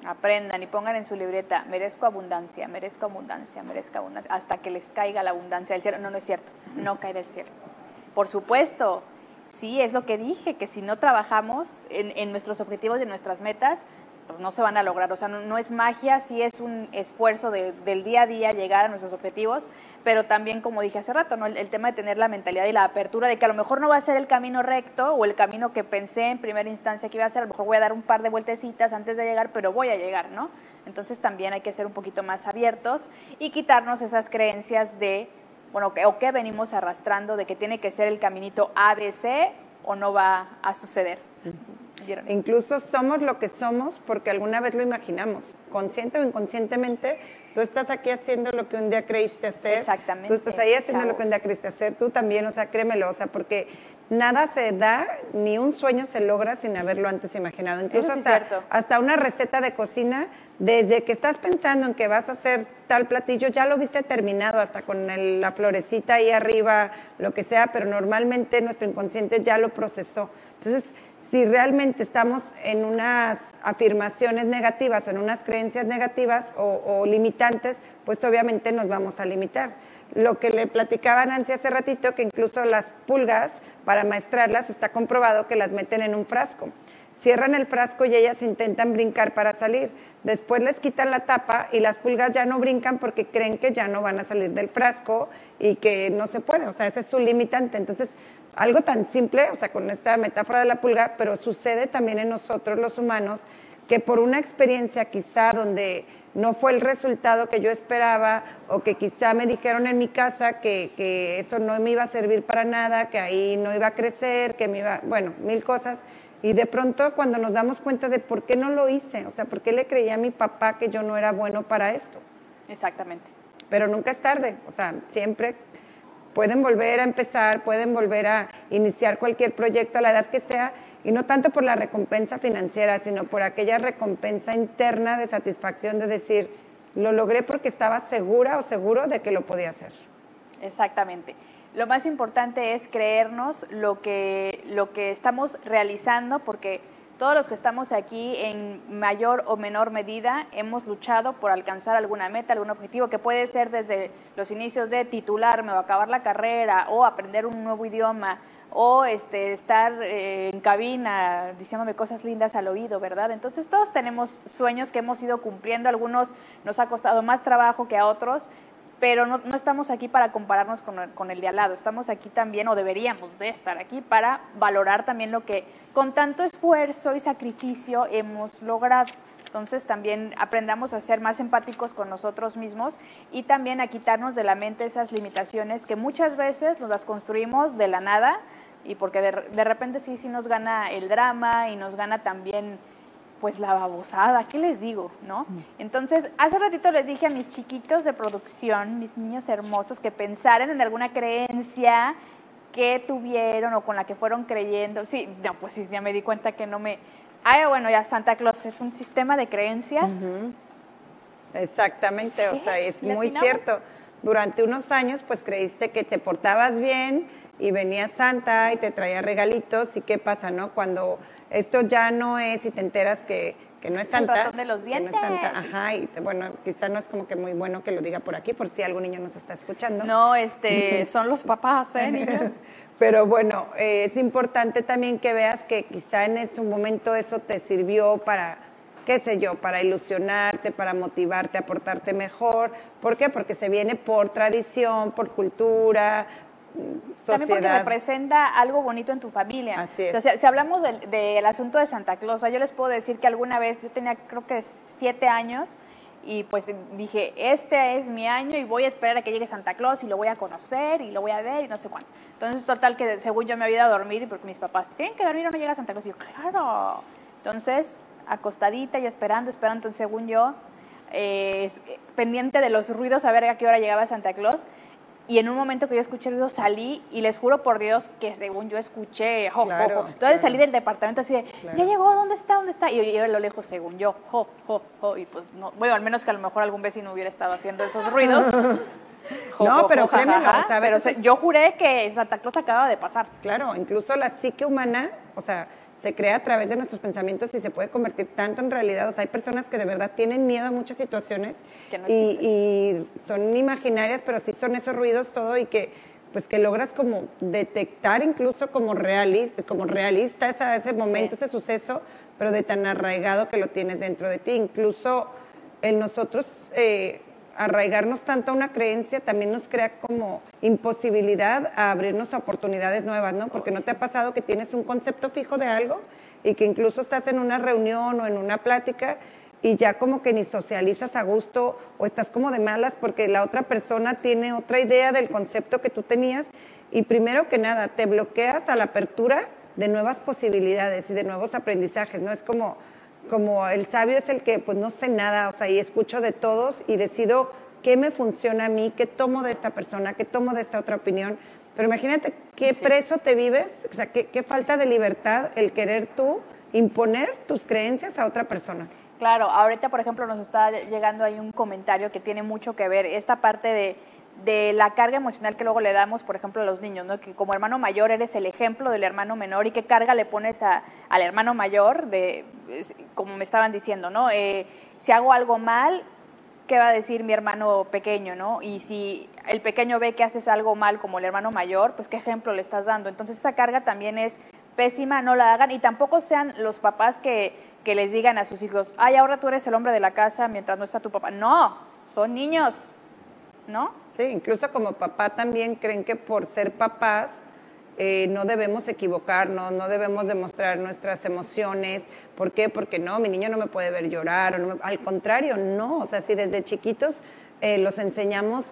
Aprendan y pongan en su libreta, merezco abundancia, merezco abundancia, merezco abundancia, hasta que les caiga la abundancia del cielo. No, no es cierto, no cae del cielo. Por supuesto, Sí, es lo que dije, que si no trabajamos en, en nuestros objetivos y en nuestras metas, pues no se van a lograr. O sea, no, es magia, sí es un esfuerzo del día a día llegar a nuestros objetivos, pero también, como dije hace rato, ¿no? el, tema de tener la mentalidad y la apertura de que a lo mejor no va a ser el camino recto o el camino que pensé en primera instancia que iba a ser, a lo mejor voy a dar un par de vueltecitas antes de llegar, pero voy a llegar, ¿no? Entonces también hay que ser un poquito más abiertos y quitarnos esas creencias de, bueno, o que venimos arrastrando de que tiene que ser el caminito ABC o no va a suceder. Incluso somos lo que somos porque alguna vez lo imaginamos, consciente o inconscientemente. Tú estás aquí haciendo lo que un día creíste hacer. Exactamente. Tú estás ahí haciendo lo que un día creíste hacer. Tú también, o sea, créemelo, o sea, porque nada se da, ni un sueño se logra sin haberlo antes imaginado. Incluso hasta, hasta una receta de cocina, desde que estás pensando en que vas a hacer tal platillo, ya lo viste terminado, hasta con la florecita ahí arriba, lo que sea, pero normalmente nuestro inconsciente ya lo procesó. Entonces, si realmente estamos en unas afirmaciones negativas o en unas creencias negativas o, limitantes, pues obviamente nos vamos a limitar. Lo que le platicaba Nancy hace ratito, que incluso las pulgas, para maestrarlas, está comprobado que las meten en un frasco. Cierran el frasco y ellas intentan brincar para salir. Después les quitan la tapa y las pulgas ya no brincan porque creen que ya no van a salir del frasco y que no se puede. O sea, ese es su limitante. Entonces, algo tan simple, o sea, con esta metáfora de la pulga, pero sucede también en nosotros los humanos, que por una experiencia quizá donde no fue el resultado que yo esperaba o que quizá me dijeron en mi casa que, que, eso no me iba a servir para nada, que ahí no iba a crecer, que me iba, bueno, mil cosas. Y de pronto cuando nos damos cuenta de por qué no lo hice, o sea, por qué le creía a mi papá que yo no era bueno para esto. Exactamente. Pero nunca es tarde, o sea, siempre pueden volver a empezar, pueden volver a iniciar cualquier proyecto a la edad que sea, y no tanto por la recompensa financiera, sino por aquella recompensa interna de satisfacción de decir, lo logré porque estaba segura o seguro de que lo podía hacer. Exactamente. Lo más importante es creernos lo que, lo que estamos realizando, porque todos los que estamos aquí en mayor o menor medida hemos luchado por alcanzar alguna meta, algún objetivo, que puede ser desde los inicios de titularme o acabar la carrera o aprender un nuevo idioma o este, estar eh, en cabina diciéndome cosas lindas al oído, ¿verdad? Entonces todos tenemos sueños que hemos ido cumpliendo, algunos nos ha costado más trabajo que a otros, pero no, estamos aquí para compararnos con el, de al lado, estamos aquí también, o deberíamos de estar aquí, para valorar también lo que con tanto esfuerzo y sacrificio hemos logrado. Entonces también aprendamos a ser más empáticos con nosotros mismos y también a quitarnos de la mente esas limitaciones que muchas veces nos las construimos de la nada y porque de, de repente sí, sí nos gana el drama y nos gana también pues la babosada, ¿qué les digo? ¿No? Mm. Entonces, hace ratito les dije a mis chiquitos de producción, mis niños hermosos, que pensaran en alguna creencia que tuvieron o con la que fueron creyendo. Sí, no, pues sí, ya me di cuenta que no me... Ah, bueno, ya Santa Claus es un sistema de creencias. Exactamente, o sea, es muy cierto. Durante unos años, pues creíste que te portabas bien y venía Santa y te traía regalitos y qué pasa, ¿no? Cuando esto ya no es y te enteras que, que no es Santa. El de los dientes. No es Santa. Ajá, y bueno, quizás no es como que muy bueno que lo diga por aquí, por si algún niño nos está escuchando. No, este, son los papás, ¿eh, niños? Pero bueno, eh, es importante también que veas que quizá en ese momento eso te sirvió para, qué sé yo, para ilusionarte, para motivarte, aportarte mejor. ¿Por qué? Porque se viene por tradición, por cultura, también porque representa algo bonito en tu familia. Así es. Si, hablamos del, asunto de Santa Claus, yo les puedo decir que alguna vez, yo tenía creo que siete años, y pues dije, este es mi año y voy a esperar a que llegue Santa Claus y lo voy a conocer y lo voy a ver y no sé cuándo. Entonces, total que según yo me había ido a dormir porque mis papás, ¿tienen que dormir o no llega Santa Claus? Y yo, claro. Entonces, acostadita y esperando, esperando, entonces según yo, eh, pendiente de los ruidos a ver a qué hora llegaba Santa Claus, y en un momento que yo escuché el ruido salí y les juro por Dios que según yo escuché, jo, Entonces salí del departamento así de, ya llegó, ¿dónde está? ¿Dónde está? Y yo a lo lejos según yo, jo, jo, jo. Y pues, no, bueno, al menos que a lo mejor algún vecino hubiera estado haciendo esos ruidos. no, pero créeme, pero yo juré que Santa Claus acaba de pasar. Claro, incluso la psique humana, o sea, se crea a través de nuestros pensamientos y se puede convertir tanto en realidad. O sea, hay personas que de verdad tienen miedo a muchas situaciones y, son imaginarias, pero sí son esos ruidos todo y que pues que logras como detectar incluso como realista, como realista esa, ese momento, ese suceso, pero de tan arraigado que lo tienes dentro de ti. Incluso en nosotros eh, arraigarnos tanto a una creencia también nos crea como imposibilidad a abrirnos a oportunidades nuevas, ¿no? Porque no te ha pasado que tienes un concepto fijo de algo y que incluso estás en una reunión o en una plática y ya como que ni socializas a gusto o estás como de malas porque la otra persona tiene otra idea del concepto que tú tenías y primero que nada te bloqueas a la apertura de nuevas posibilidades y de nuevos aprendizajes, ¿no? Es como, como el sabio es el que pues no sé nada, o sea, y escucho de todos y decido qué me funciona a mí, qué tomo de esta persona, qué tomo de esta otra opinión. Pero imagínate qué preso te vives, o sea, qué, qué falta de libertad el querer tú imponer tus creencias a otra persona. Claro, ahorita por ejemplo nos está llegando ahí un comentario que tiene mucho que ver, esta parte de, de la carga emocional que luego le damos, por ejemplo, a los niños, ¿no? que como hermano mayor eres el ejemplo del hermano menor y qué carga le pones a, al hermano mayor, de, como me estaban diciendo, ¿no? Eh, si hago algo mal, ¿qué va a decir mi hermano pequeño? ¿no? Y si el pequeño ve que haces algo mal como el hermano mayor, pues qué ejemplo le estás dando. Entonces esa carga también es pésima, no la hagan y tampoco sean los papás que que les digan a sus hijos, ay, ahora tú eres el hombre de la casa mientras no está tu papá. No, son niños, ¿no? Sí, incluso como papá también creen que por ser papás eh, no debemos equivocarnos, no debemos demostrar nuestras emociones. ¿Por qué? Porque no, mi niño no me puede ver llorar. al contrario, no. O sea, si desde chiquitos eh, los enseñamos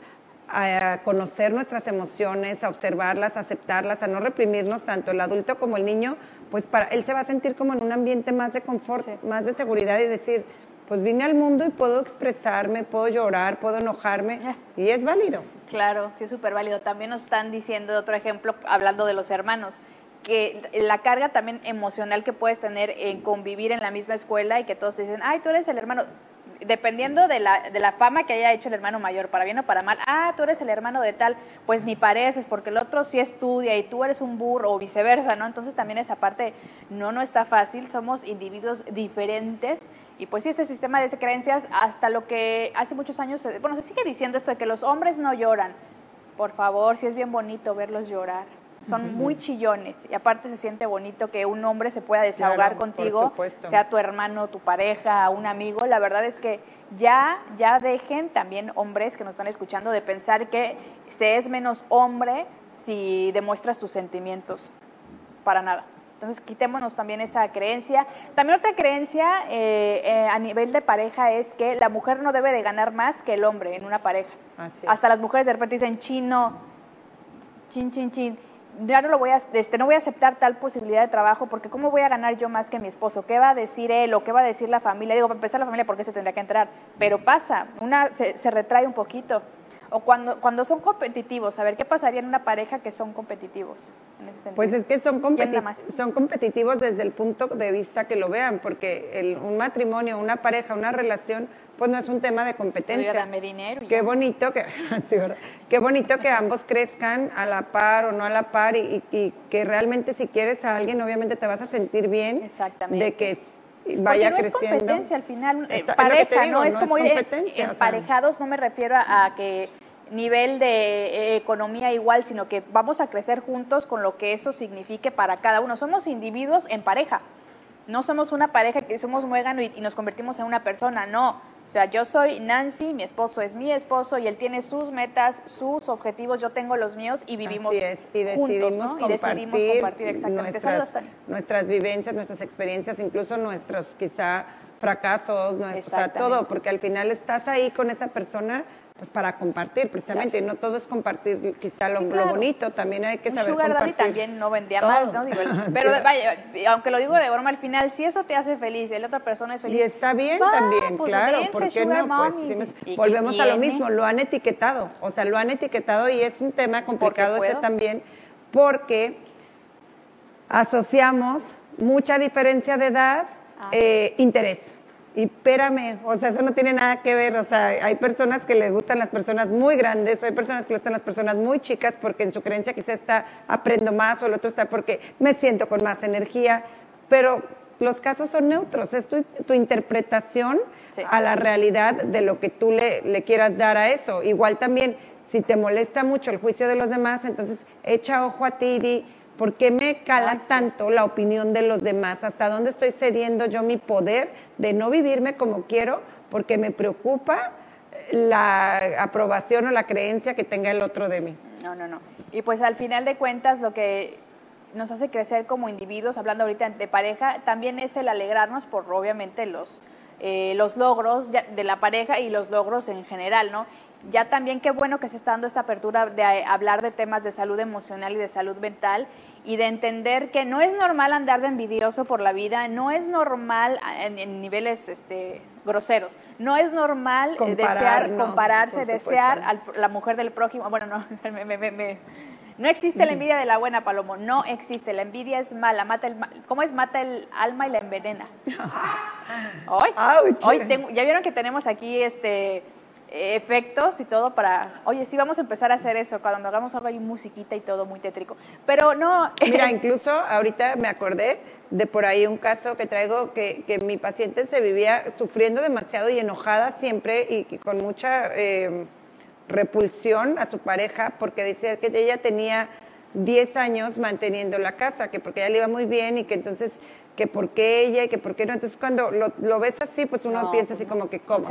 a conocer nuestras emociones, a observarlas, a aceptarlas, a no reprimirnos tanto el adulto como el niño, pues para él se va a sentir como en un ambiente más de confort, más de seguridad y decir, pues vine al mundo y puedo expresarme, puedo llorar, puedo enojarme eh. y es válido. Claro, sí, es súper válido. También nos están diciendo otro ejemplo, hablando de los hermanos, que la carga también emocional que puedes tener en convivir en la misma escuela y que todos te dicen, ay, tú eres el hermano dependiendo de la, de la fama que haya hecho el hermano mayor, para bien o para mal, ah, tú eres el hermano de tal, pues ni pareces, porque el otro sí estudia y tú eres un burro o viceversa, ¿no? Entonces también esa parte no, no está fácil, somos individuos diferentes y pues sí, ese sistema de creencias, hasta lo que hace muchos años, bueno, se sigue diciendo esto de que los hombres no lloran. Por favor, sí es bien bonito verlos llorar son muy chillones y aparte se siente bonito que un hombre se pueda desahogar contigo, sea tu hermano, tu pareja, un amigo. La verdad es que ya, ya dejen también hombres que nos están escuchando de pensar que se es menos hombre si demuestras tus sentimientos. Para nada. Entonces quitémonos también esa creencia. También otra creencia eh, eh, a nivel de pareja es que la mujer no debe de ganar más que el hombre en una pareja. Hasta las mujeres de repente dicen chino, chin, chin, chin ya no lo voy a, este, no voy a aceptar tal posibilidad de trabajo porque cómo voy a ganar yo más que mi esposo, qué va a decir él o qué va a decir la familia, digo, para empezar la familia, ¿por qué se tendría que entrar? Pero pasa, una se, se retrae un poquito. O cuando, cuando son competitivos, a ver, ¿qué pasaría en una pareja que son competitivos en ese sentido? Pues es que son, son competitivos desde el punto de vista que lo vean, porque el, un matrimonio, una pareja, una relación pues no es un tema de competencia. Dame dinero. Qué bonito que, Qué bonito que ambos crezcan a la par o no a la par y, que realmente si quieres a alguien, obviamente te vas a sentir bien. Exactamente. De que vaya no creciendo. es competencia al final, eh, pareja, no es como ir emparejados, no me refiero a, que nivel de eh, economía igual, sino que vamos a crecer juntos con lo que eso signifique para cada uno. Somos individuos en pareja. No somos una pareja que somos muégano y nos convertimos en una persona, no o sea, yo soy Nancy, mi esposo es mi esposo y él tiene sus metas, sus objetivos, yo tengo los míos y vivimos es. y decidimos juntos, ¿no? y decidimos compartir exactamente. Nuestras, nuestras vivencias, nuestras experiencias, incluso nuestros quizá fracasos, todo, porque al final estás ahí con esa persona pues para compartir precisamente, no todo es compartir quizá lo, bonito, también hay que un saber sugar compartir. también no vendía mal, ¿no? Digo, pero vaya, aunque lo digo de broma al final, si eso te hace feliz y la otra persona es feliz. Y está bien también, pues claro, porque no? Pues, volvemos a lo mismo, lo han etiquetado, o sea, lo han etiquetado y es un tema complicado ese también, porque asociamos mucha diferencia de edad, ah. eh, interés. Y espérame, o sea, eso no tiene nada que ver, o sea, hay personas que les gustan las personas muy grandes, o hay personas que les gustan las personas muy chicas porque en su creencia quizá está aprendo más, o el otro está porque me siento con más energía, pero los casos son neutros, es tu, tu interpretación a la realidad de lo que tú le, le, quieras dar a eso. Igual también, si te molesta mucho el juicio de los demás, entonces echa ojo a ti y di, ¿por qué me cala tanto la opinión de los demás? ¿Hasta dónde estoy cediendo yo mi poder de no vivirme como quiero? Porque me preocupa la aprobación o la creencia que tenga el otro de mí. No, no, no. Y pues al final de cuentas lo que nos hace crecer como individuos, hablando ahorita de pareja, también es el alegrarnos por obviamente los, eh, los logros de la pareja y los logros en general, ¿no? Ya también qué bueno que se está dando esta apertura de hablar de temas de salud emocional y de salud mental y de entender que no es normal andar de envidioso por la vida, no es normal en, niveles este, groseros, no es normal desear, compararse, desear a la mujer del prójimo. Bueno, no, no existe la envidia de la buena, Palomo, no existe. La envidia es mala, mata el, ¿cómo es? Mata el alma y la envenena. Hoy, hoy tengo, ya vieron que tenemos aquí este efectos y todo para, oye, sí, vamos a empezar a hacer eso, cuando hagamos algo hay musiquita y todo muy tétrico. Pero no... Mira, incluso ahorita me acordé de por ahí un caso que traigo que, que mi paciente se vivía sufriendo demasiado y enojada siempre y, con mucha eh, repulsión a su pareja porque decía que ella tenía 10 años manteniendo la casa, que porque ella le iba muy bien y que entonces que por qué ella y que por qué no. Entonces, cuando lo, ves así, pues uno piensa así como que, ¿cómo?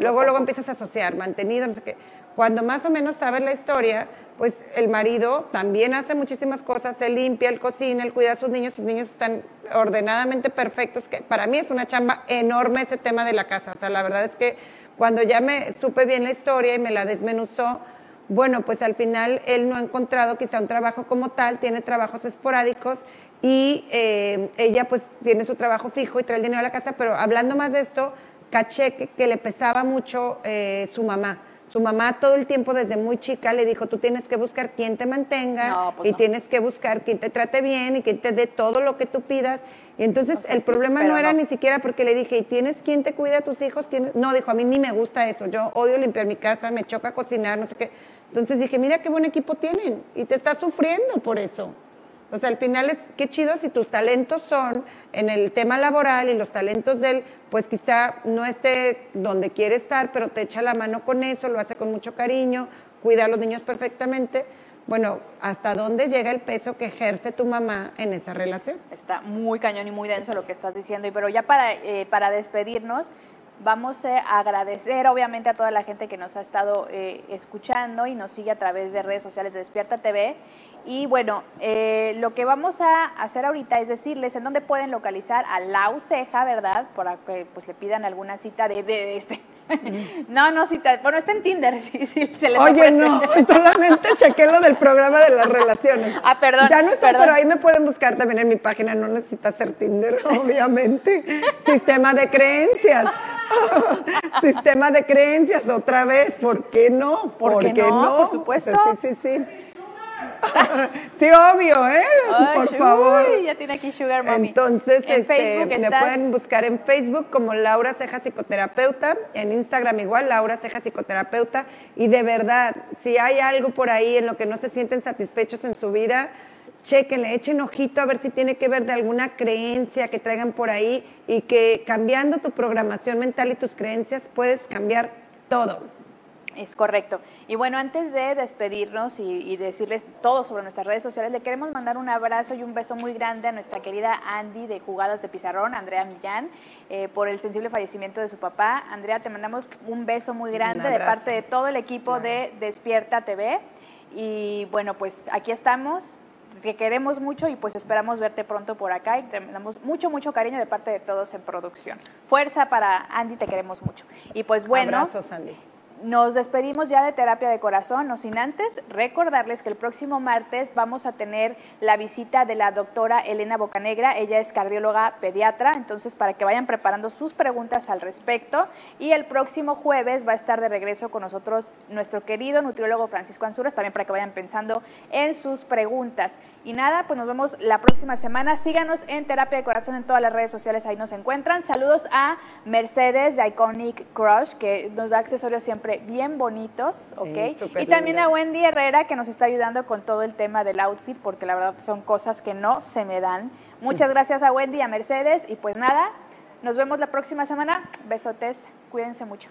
luego, luego empiezas a asociar, mantenido, no sé qué. Cuando más o menos sabes la historia, pues el marido también hace muchísimas cosas, se limpia, él cocina, él cuida a sus niños, sus niños están ordenadamente perfectos, que para mí es una chamba enorme ese tema de la casa. O sea, la verdad es que cuando ya me supe bien la historia y me la desmenuzó, bueno, pues al final él no ha encontrado quizá un trabajo como tal, tiene trabajos esporádicos y eh, ella pues tiene su trabajo fijo y trae el dinero a la casa, pero hablando más de esto, caché que, le pesaba mucho eh, su mamá. Su mamá todo el tiempo desde muy chica le dijo, tú tienes que buscar quien te mantenga pues y tienes que buscar quien te trate bien y quien te dé todo lo que tú pidas. Y entonces el problema no era ni siquiera porque le dije, ¿y tienes quien te cuida a tus hijos? No, dijo, a mí ni me gusta eso, yo odio limpiar mi casa, me choca cocinar, no sé qué. Entonces dije, mira qué buen equipo tienen y te estás sufriendo por eso. O sea, al final es qué chido si tus talentos son en el tema laboral y los talentos de él, pues quizá no esté donde quiere estar, pero te echa la mano con eso, lo hace con mucho cariño, cuida a los niños perfectamente. Bueno, ¿hasta dónde llega el peso que ejerce tu mamá en esa relación? Está muy cañón y muy denso lo que estás diciendo, pero ya para, eh, para despedirnos, vamos a agradecer obviamente a toda la gente que nos ha estado eh, escuchando y nos sigue a través de redes sociales de Despierta TV y bueno, eh, lo que vamos a hacer ahorita es decirles en dónde pueden localizar a Lau Ceja, ¿verdad? Para que pues le pidan alguna cita de, este. no, no cita. Bueno, está en Tinder, sí, sí, se les Oye, no, solamente chequé lo del programa de las relaciones. Ah, perdón. Ya no estoy, pero ahí me pueden buscar también en mi página, no necesita ser Tinder, obviamente. Sistema de creencias. Sistema de creencias, otra vez, ¿por qué no? ¿Por, qué no? Por supuesto. sí, sí, sí. sí, obvio, ¿eh? Por favor. Ya tiene aquí Sugar Mommy. Entonces, este, me pueden buscar en Facebook como Laura Ceja Psicoterapeuta, en Instagram igual, Laura Ceja Psicoterapeuta. Y de verdad, si hay algo por ahí en lo que no se sienten satisfechos en su vida, chequenle, echen ojito a ver si tiene que ver de alguna creencia que traigan por ahí y que cambiando tu programación mental y tus creencias puedes cambiar todo. Es correcto. Y bueno, antes de despedirnos y, decirles todo sobre nuestras redes sociales, le queremos mandar un abrazo y un beso muy grande a nuestra querida Andy de Jugadas de Pizarrón, Andrea Millán, eh, por el sensible fallecimiento de su papá. Andrea, te mandamos un beso muy grande de parte de todo el equipo de Despierta TV. Y bueno, pues aquí estamos, que queremos mucho y pues esperamos verte pronto por acá y te damos mucho, mucho cariño de parte de todos en producción. Fuerza para Andy, te queremos mucho. Y pues bueno. Abrazos, Andy. Nos despedimos ya de terapia de corazón, no sin antes recordarles que el próximo martes vamos a tener la visita de la doctora Elena Bocanegra, ella es cardióloga pediatra, entonces para que vayan preparando sus preguntas al respecto. Y el próximo jueves va a estar de regreso con nosotros nuestro querido nutriólogo Francisco Anzuras, también para que vayan pensando en sus preguntas. Y nada, pues nos vemos la próxima semana. Síganos en terapia de corazón en todas las redes sociales, ahí nos encuentran. Saludos a Mercedes de Iconic Crush, que nos da accesorios siempre bien bonitos, ¿ok? Y también a Wendy Herrera, que nos está ayudando con todo el tema del outfit, porque la verdad son cosas que no se me dan. Muchas gracias a Wendy y a Mercedes, y pues nada, nos vemos la próxima semana. Besotes, cuídense mucho.